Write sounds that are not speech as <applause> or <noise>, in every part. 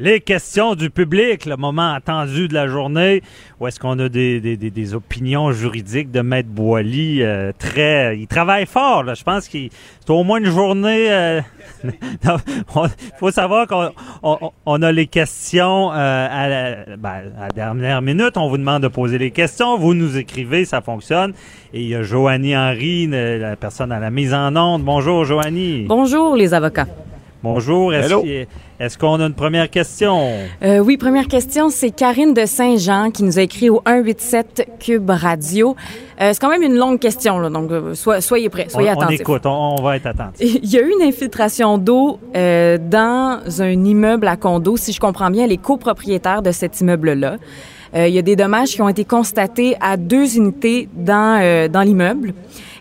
Les questions du public, le moment attendu de la journée, où est-ce qu'on a des, des, des, des opinions juridiques de Maître Boily euh, très... Il travaille fort, là. Je pense qu'il c'est au moins une journée... Euh, <laughs> Il faut savoir qu'on on, on a les questions euh, à, la, ben, à la dernière minute. On vous demande de poser les questions. Vous nous écrivez, ça fonctionne. Et il y a Joanie Henry, la personne à la mise en onde. Bonjour, Joanie. Bonjour, les avocats. Bonjour. Est-ce est-ce qu'on a une première question? Euh, oui, première question, c'est Karine de Saint-Jean qui nous a écrit au 187 Cube Radio. Euh, c'est quand même une longue question, là, donc euh, soyez prêts, soyez on, attentifs. On écoute, on, on, va être attentifs. <laughs> Il y a eu une infiltration d'eau euh, dans un immeuble à condo. Si je comprends bien, les copropriétaires de cet immeuble-là. Il y a des dommages qui ont été constatés à deux unités dans, dans l'immeuble.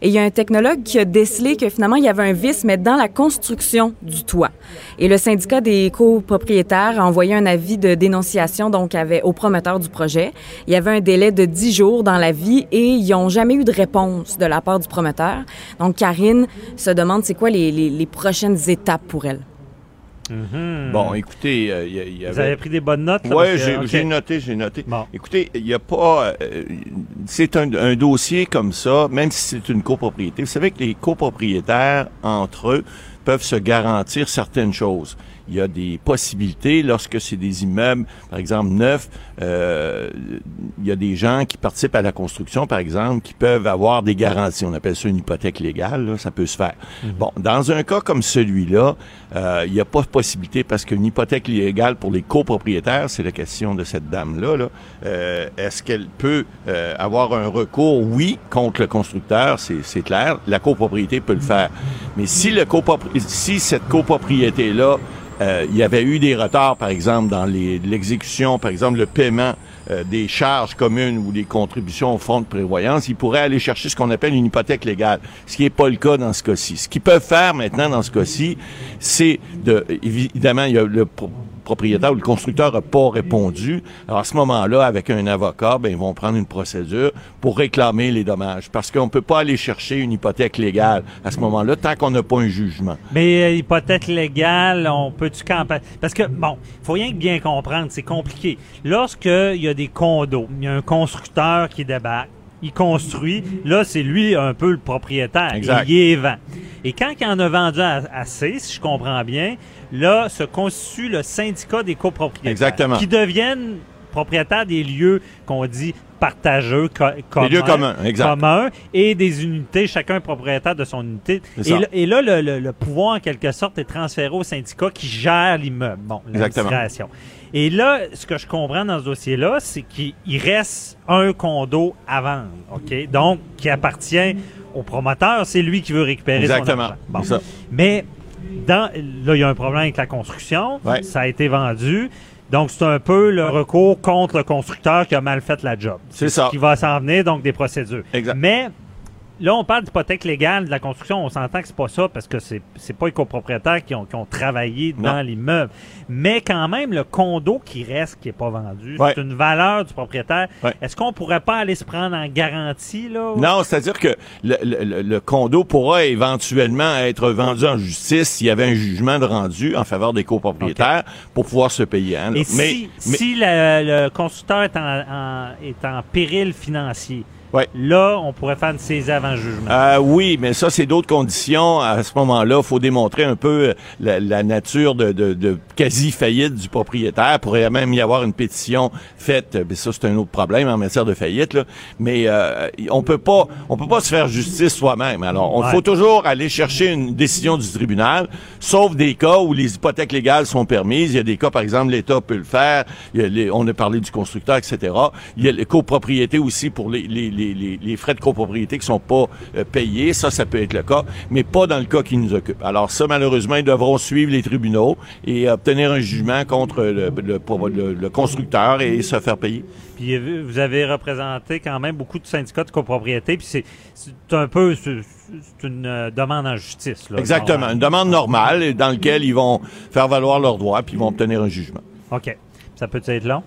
Et il y a un technologue qui a décelé que finalement, il y avait un vice, mais dans la construction du toit. Et le syndicat des copropriétaires a envoyé un avis de dénonciation donc avait, au promoteur du projet. Il y avait un délai de 10 jours dans la vie et ils n'ont jamais eu de réponse de la part du promoteur. Donc, Karine se demande c'est quoi les, les, les prochaines étapes pour elle. Mm-hmm. Bon, écoutez, euh, il y, y avait... Vous avez pris des bonnes notes? Oui, j'ai okay. noté, j'ai noté. Bon. Écoutez, il n'y a pas... Euh, c'est un, un, dossier comme ça, même si c'est une copropriété. Vous savez que les copropriétaires, entre eux, peuvent se garantir certaines choses. Il y a des possibilités lorsque c'est des immeubles, par exemple, neufs. Euh, il y a des gens qui participent à la construction, par exemple, qui peuvent avoir des garanties. On appelle ça une hypothèque légale. Là, ça peut se faire. Mm -hmm. Bon, dans un cas comme celui-là, euh, il n'y a pas de possibilité parce qu'une hypothèque légale pour les copropriétaires, c'est la question de cette dame-là. Là. Euh, Est-ce qu'elle peut euh, avoir un recours? Oui, contre le constructeur, c'est clair. La copropriété peut le faire. Mais si, le copropri si cette copropriété-là euh, il y avait eu des retards, par exemple, dans l'exécution, par exemple, le paiement euh, des charges communes ou des contributions au fonds de prévoyance, ils pourraient aller chercher ce qu'on appelle une hypothèque légale, ce qui n'est pas le cas dans ce cas-ci. Ce qu'ils peuvent faire maintenant dans ce cas-ci, c'est de, évidemment, il y a le propriétaire ou le constructeur n'a pas répondu. Alors à ce moment-là, avec un avocat, ben, ils vont prendre une procédure pour réclamer les dommages. Parce qu'on ne peut pas aller chercher une hypothèque légale à ce moment-là tant qu'on n'a pas un jugement. Mais euh, hypothèque légale, on peut-tu camper? Parce que, bon, il faut rien bien comprendre, c'est compliqué. Lorsqu'il y a des condos, il y a un constructeur qui débarque, il construit. Là, c'est lui un peu le propriétaire. Exact. Il est vend. Et quand il en a vendu assez, si je comprends bien, là, se constitue le syndicat des copropriétaires. Exactement. Qui deviennent propriétaires des lieux qu'on dit partageux, co communs, lieux communs, exact. communs, et des unités, chacun propriétaire de son unité. Et, et, là, le, le, le, pouvoir, en quelque sorte, est transféré au syndicat qui gère l'immeuble. Bon, l'administration. Et là, ce que je comprends dans ce dossier-là, c'est qu'il reste un condo à vendre, OK? Donc, qui appartient au promoteur, c'est lui qui veut récupérer Exactement. son argent. Bon. Mais dans, là, il y a un problème avec la construction. Ouais. Ça a été vendu. Donc, c'est un peu le recours contre le constructeur qui a mal fait la job. C'est ça. Qui va s'en venir, donc des procédures. Exact. Mais là, on parle d'hypothèque légale de la construction. On s'entend que c'est pas ça parce que c'est c'est pas les copropriétaires qui ont, qui ont travaillé dans l'immeuble. Mais quand même, le condo qui reste, qui est pas vendu, ouais. c'est une valeur du propriétaire. Ouais. Est-ce qu'on pourrait pas aller se prendre en garantie là Non, c'est-à-dire que le, le, le, condo pourra éventuellement être vendu en justice s'il y avait un jugement de rendu en faveur des copropriétaires okay. pour pouvoir se payer. Hein, Et mais, si, mais, si le, le constructeur est en, en, est en péril financier, Ouais. Là, on pourrait faire une saisie avant jugement. Euh, oui, mais ça, c'est d'autres conditions. À ce moment-là, il faut démontrer un peu la, la nature de, de, de quasi-faillite du propriétaire. Il pourrait même y avoir une pétition faite. Mais ça, c'est un autre problème en matière de faillite. Là. Mais euh, on peut pas, on peut pas se faire justice soi-même. Alors, il ouais. faut toujours aller chercher une décision du tribunal, sauf des cas où les hypothèques légales sont permises. Il y a des cas, par exemple, l'État peut le faire. Il y a les, on a parlé du constructeur, etc. Il y a les copropriétés aussi pour les, les, les les, les, les frais de copropriété qui sont pas euh, payés. Ça, ça peut être le cas, mais pas dans le cas qui nous occupe. Alors ça, malheureusement, ils devront suivre les tribunaux et obtenir un jugement contre le, le, le constructeur et se faire payer. Puis euh, vous avez représenté quand même beaucoup de syndicats de copropriété, puis c'est un peu c'est une euh, demande en justice. Là, Exactement, une demande normale dans laquelle ils vont faire valoir leurs droits puis ils vont obtenir un jugement. OK. Ça peut être long?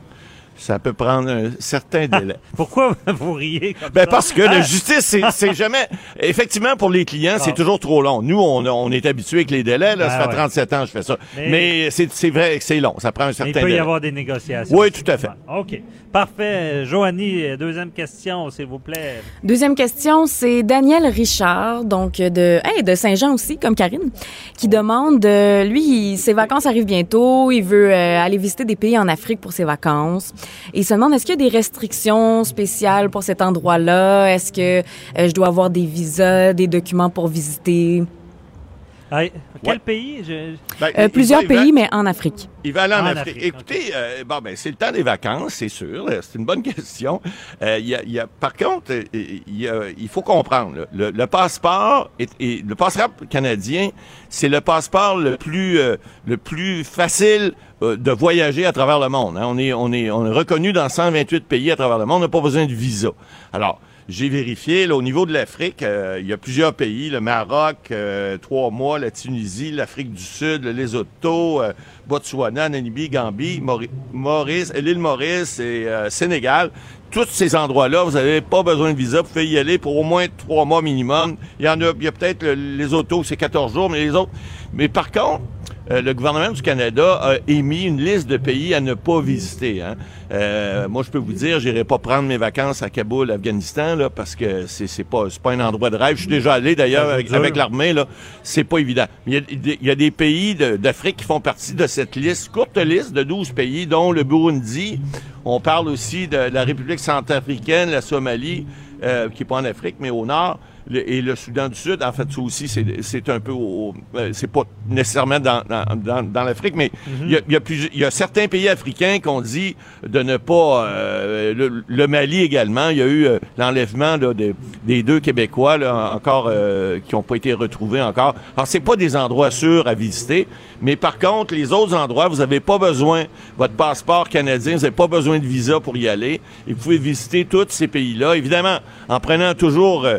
Ça peut prendre un certain <laughs> délai. Pourquoi vous riez comme ben ça? Parce que la justice, c'est <laughs> jamais... Effectivement, pour les clients, c'est Ah. toujours trop long. Nous, on, on est habitué avec les délais. Là, ça Ah fait ouais. 37 ans que je fais ça. Mais- Mais, c'est vrai que c'est long. Ça prend un certain il peut y délai. avoir des négociations. Oui, tout à fait. OK. Parfait. Joanie, deuxième question, s'il vous plaît. Deuxième question, c'est Daniel Richard, donc de, hey, de Saint-Jean aussi, comme Karine, qui demande, euh, lui, ses vacances arrivent bientôt, il veut euh, aller visiter des pays en Afrique pour ses vacances. Et il se demande, est-ce qu'il y a des restrictions spéciales pour cet endroit-là? Est-ce que euh, je dois avoir des visas, des documents pour visiter? Hey, quel Ouais. pays? Je- Ben, Euh, il- plusieurs il va- pays, mais en Afrique. Il va aller en, En Afrique. Afrique, Écoutez, euh, bon, ben, c'est le temps des vacances, c'est sûr. C'est une bonne <laughs> question. Euh, il y a, il y a- par contre, il, y a- il faut comprendre, là, le, le passeport, est, est- le passeport canadien, c'est le passeport le plus, euh, le plus facile euh, de voyager à travers le monde. hein. On, est, on, est, on est reconnu dans 128 pays à travers le monde. On n'a pas besoin de visa. Alors, j'ai vérifié, là, au niveau de l'Afrique, euh, il y a plusieurs pays, le Maroc, euh, trois mois, la Tunisie, l'Afrique du Sud, le Lesotho, euh, Botswana, Namibie, Gambie, Mauri- Maurice, l'île Maurice et euh, Sénégal. Tous ces endroits-là, vous n'avez pas besoin de visa, vous pouvez y aller pour au moins trois mois minimum. Il y en a, il y a peut-être le- les autos, c'est 14 jours, mais les autres. Mais par contre, euh, le gouvernement du Canada a émis une liste de pays à ne pas visiter. Hein. Euh, moi, je peux vous dire, j'irai pas prendre mes vacances à Kaboul, Afghanistan, là, parce que c'est c'est pas c'est pas un endroit de rêve. Je suis déjà allé d'ailleurs avec, l'armée là. C'est pas évident. Il y a des- il y, a des pays de- d'Afrique qui font partie de cette liste, courte liste de 12 pays, dont le Burundi. On parle aussi de la République centrafricaine, la Somalie, euh, qui est pas en Afrique, mais au nord. Le- et le Soudan du Sud, en fait, ça aussi, c'est un peu au, euh, c'est pas nécessairement dans, dans, dans, dans l'Afrique, mais il y, a, il y, a y a certains pays africains qu'on dit de ne pas, euh, le, le Mali également, il y a eu euh, l'enlèvement là, de- des deux Québécois là, encore euh, qui n'ont pas été retrouvés encore. Alors, c'est pas des endroits sûrs à visiter, mais par contre, les autres endroits, vous n'avez pas besoin, votre passeport canadien, vous n'avez pas besoin de visa pour y aller, et vous pouvez visiter tous ces pays-là, évidemment, en prenant toujours euh,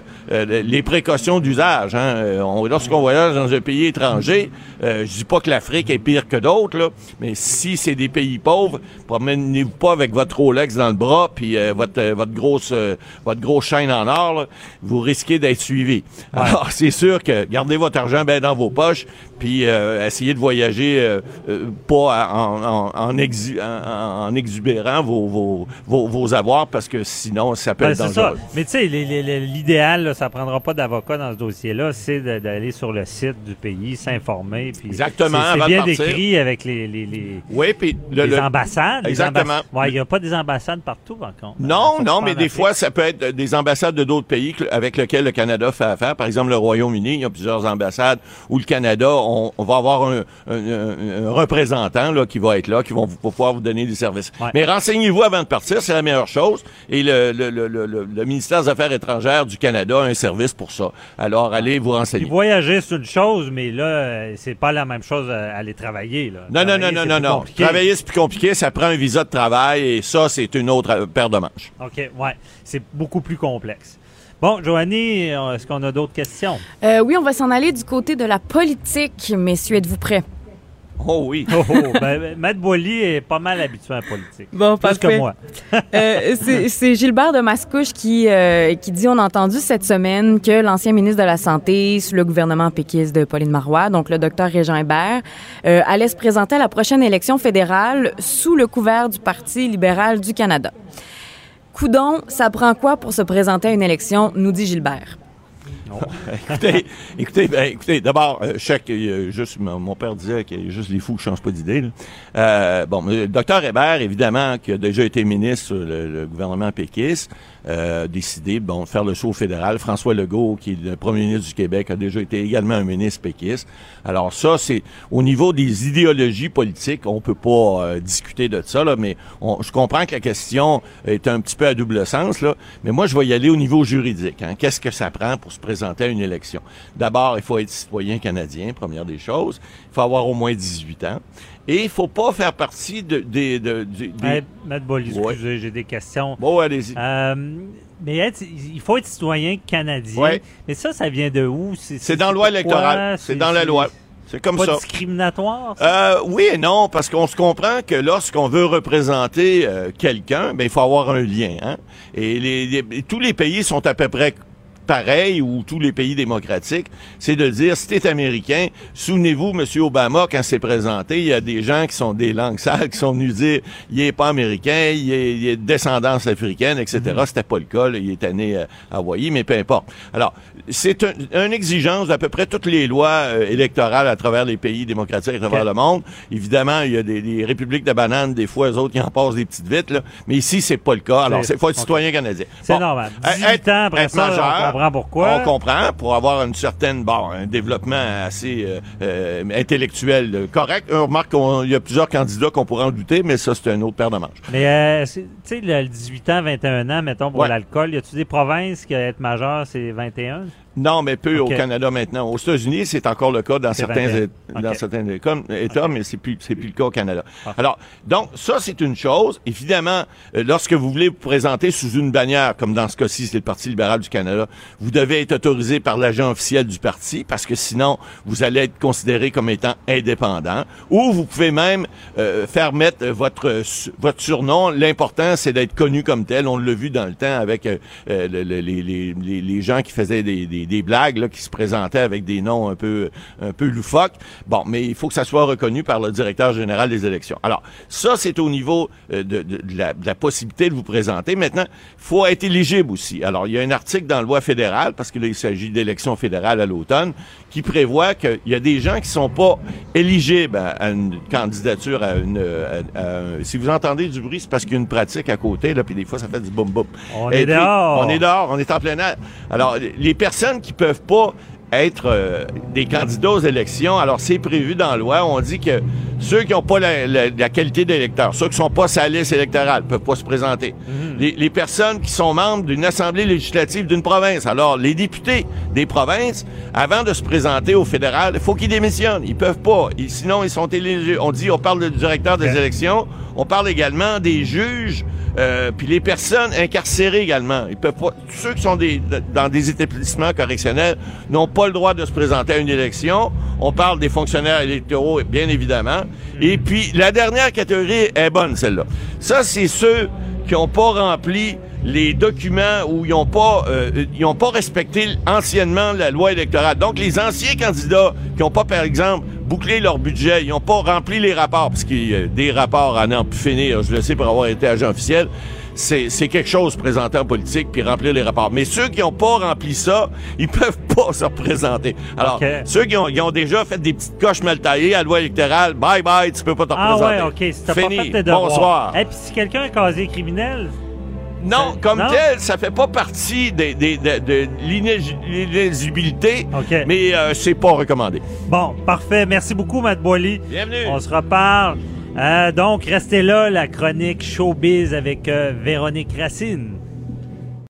les précautions d'usage. Hein. Euh, on- Lorsqu'on voyage dans un pays étranger, euh, je dis pas que l'Afrique est pire que d'autres, mais si c'est des pays pauvres, promenez-vous pas avec votre Rolex dans le bras puis euh, votre votre grosse euh, votre grosse chaîne en or, là, vous risquez d'être suivi. Alors <laughs> c'est sûr que gardez votre argent bien dans vos poches puis euh, essayez de voyager euh, euh, pas en, en, en, exu- en- en exubérant vos, vos, vos, vos avoirs parce que sinon ça peut Ben, être c'est ça. dangereux. Mais tu sais, l'idéal, ça prendra pas d'avocat dans ce dossier-là, c'est d'aller sur le site du pays, s'informer. puis Exactement, C'est bien décrit avec les, les, les, Oui, puis le, les le- ambassades. Exactement. il n'y a pas des ambassades partout, par contre. Non, non, mais des Afrique. fois, ça peut être des ambassades de d'autres pays avec lesquels le Canada fait affaire. Par exemple, le Royaume-Uni, il y a plusieurs ambassades où le Canada, on, on va avoir un, un- un- un représentant là, qui va être là, qui vont vous- pouvoir vous donner des services. Ouais. Mais renseignez-vous avant de partir, c'est la meilleure chose. Et le, le, le, le, ministère des Affaires étrangères du Canada a un service pour ça. Alors, allez vous Puis renseigner. voyager, c'est une chose, mais là, c'est pas la même chose à aller travailler. Là. Non, non, non, non, non, non. Travailler, c'est plus compliqué. Ça prend un visa de travail et ça, c'est une autre euh, paire de manches. OK, ouais. C'est beaucoup plus complexe. Bon, Joanie, est-ce qu'on a d'autres questions? Euh, oui, on va s'en aller du côté de la politique, messieurs. Êtes-vous prêts? Oh oui. Oh, oh, ben, ben, Matt Boily est pas mal habitué à la politique. Bon, Plus que moi. <laughs> Euh, c'est c'est Gilbert de Mascouche qui, euh, qui dit, on a entendu cette semaine que l'ancien ministre de la Santé sous le gouvernement péquiste de Pauline Marois, donc le docteur Régent Hébert, euh, allait se présenter à la prochaine élection fédérale sous le couvert du Parti libéral du Canada. Coudon, ça prend quoi pour se présenter à une élection, nous dit Gilbert. <laughs> écoutez, écoutez, ben, écoutez, d'abord, euh, chaque, euh, juste, mon, père disait a juste les fous qui changent pas d'idée. Euh, bon, le docteur Hébert, évidemment, qui a déjà été ministre sur le, gouvernement péquiste, euh, a décidé, bon, de faire le saut fédéral. François Legault, qui est le premier ministre du Québec, a déjà été également un ministre péquiste. Alors ça, c'est au niveau des idéologies politiques, on peut pas euh, discuter de ça, là, mais je comprends que la question est un petit peu à double sens, là, mais moi, je vais y aller au niveau juridique. Hein. Qu'est-ce que ça prend pour se présenter à une élection? D'abord, il faut être citoyen canadien, première des choses. Il faut avoir au moins 18 ans. Et il faut pas faire partie de, de, Hey, Ouais. excusez, j'ai des questions. Bon, allez-y. Euh, mais être- il faut être citoyen canadien. Ouais. Mais ça, ça vient de où? C'est dans la loi électorale. C'est dans la loi. C'est comme pas ça. discriminatoire? ça? Euh, oui et non, parce qu'on se comprend que lorsqu'on veut représenter euh, quelqu'un, ben il faut avoir un lien. Hein? Et les, les- tous les pays sont à peu près pareils ou tous les pays démocratiques, c'est de dire si t'es américain, souvenez-vous, Monsieur Obama, quand s'est présenté, il y a des gens qui sont des langues sales qui sont venus dire il est pas américain, il est, il est de descendance africaine, etc. C'était pas le cas, là, il est né à Hawaï, mais peu importe. Alors, c'est un, une exigence d'à peu près toutes les lois euh, électorales à travers les pays démocratiques à travers le monde. Évidemment, il y a des, des républiques de bananes, des fois, eux autres, qui en passent des petites vites, là. mais ici, c'est pas le cas. Alors, C'est- faut être citoyen canadien. C'est Bon, normal. euh, 18 être- ans après être ça, majeur, comprend pourquoi. On comprend, pour avoir une certaine, bon, un développement assez euh, euh, intellectuel euh, correct. On remarque qu'il y a plusieurs candidats qu'on pourrait en douter, mais ça, c'est un autre paire de manches. Mais, euh, tu sais, le, le 18 ans, 21 ans, mettons, pour Ouais. l'alcool, y a-tu des provinces qui, être majeur, c'est 21? Non, mais peu au Canada maintenant. Aux États-Unis, c'est encore le cas dans certains 21. é- dans certains États, mais c'est plus c'est plus le cas au Canada. Parfait. Alors, donc ça c'est une chose. Évidemment, euh, lorsque vous voulez vous présenter sous une bannière, comme dans ce cas-ci, c'est le Parti libéral du Canada, vous devez être autorisé par l'agent officiel du parti, parce que sinon vous allez être considéré comme étant indépendant. Ou vous pouvez même euh, faire mettre votre votre surnom. L'important c'est d'être connu comme tel. On l'a vu dans le temps avec euh, euh, le- le- les, les, les, les gens qui faisaient des, des, des blagues, là, qui se présentaient avec des noms un peu un peu loufoques. Bon, mais il faut que ça soit reconnu par le directeur général des élections. Alors, ça, c'est au niveau euh, de, de- de la, de la possibilité de vous présenter. Maintenant, il faut être éligible aussi. Alors, il y a un article dans la loi fédérale, parce que là, il s'agit d'élections fédérales à l'automne, qui prévoit qu'il y a des gens qui sont pas éligibles à, à une candidature, à une... à- à un- si vous entendez du bruit, c'est parce qu'il y a une pratique à côté, là, puis des fois, ça fait du boum-boum. On Et est puis, dehors. On est dehors, on est en plein air. Alors, les personnes qui peuvent pas être euh, des candidats aux élections, alors c'est prévu dans la loi, on dit que ceux qui n'ont pas la, la- la qualité d'électeur, ceux qui sont pas la liste électorale, peuvent pas se présenter. Mhm. les, les personnes qui sont membres d'une assemblée législative d'une province, alors les députés des provinces, avant de se présenter au fédéral, il faut qu'ils démissionnent. Ils peuvent pas. Ils- sinon, ils sont éligibles. On dit, on parle du directeur des élections, on parle également des juges, euh, puis les personnes incarcérées également. Ils peuvent pas. Tous ceux qui sont des, dans des établissements correctionnels n'ont pas le droit de se présenter à une élection. On parle des fonctionnaires électoraux, bien évidemment. Et puis la dernière catégorie est bonne, celle-là. Ça, c'est ceux qui n'ont pas rempli les documents ou ils n'ont pas euh, ils ont pas respecté anciennement la loi électorale. Donc les anciens candidats qui n'ont pas par exemple bouclé leur budget, ils n'ont pas rempli les rapports parce qu'il y a des rapports à n'en plus finir, je le sais pour avoir été agent officiel. C'est, quelque chose présenter en politique puis remplir les rapports. Mais ceux qui n'ont pas rempli ça, ils <laughs> peuvent pas se représenter. Alors, ceux qui ont, déjà fait des petites coches mal taillées à la loi électorale, bye bye, tu peux pas te Ah représenter. ouais, OK. Si t'as pas fait tes devoirs. Bonsoir. Et puis si quelqu'un a causé criminel, Non, C'est- comme non? tel, ça fait pas partie des, des- de, de l'inéligibilité, mais euh, c'est pas recommandé. Bon, parfait. Merci beaucoup, Matt Boily. Bienvenue. On se reparle. Euh, donc, restez là, la chronique Showbiz avec euh, Véronique Racine.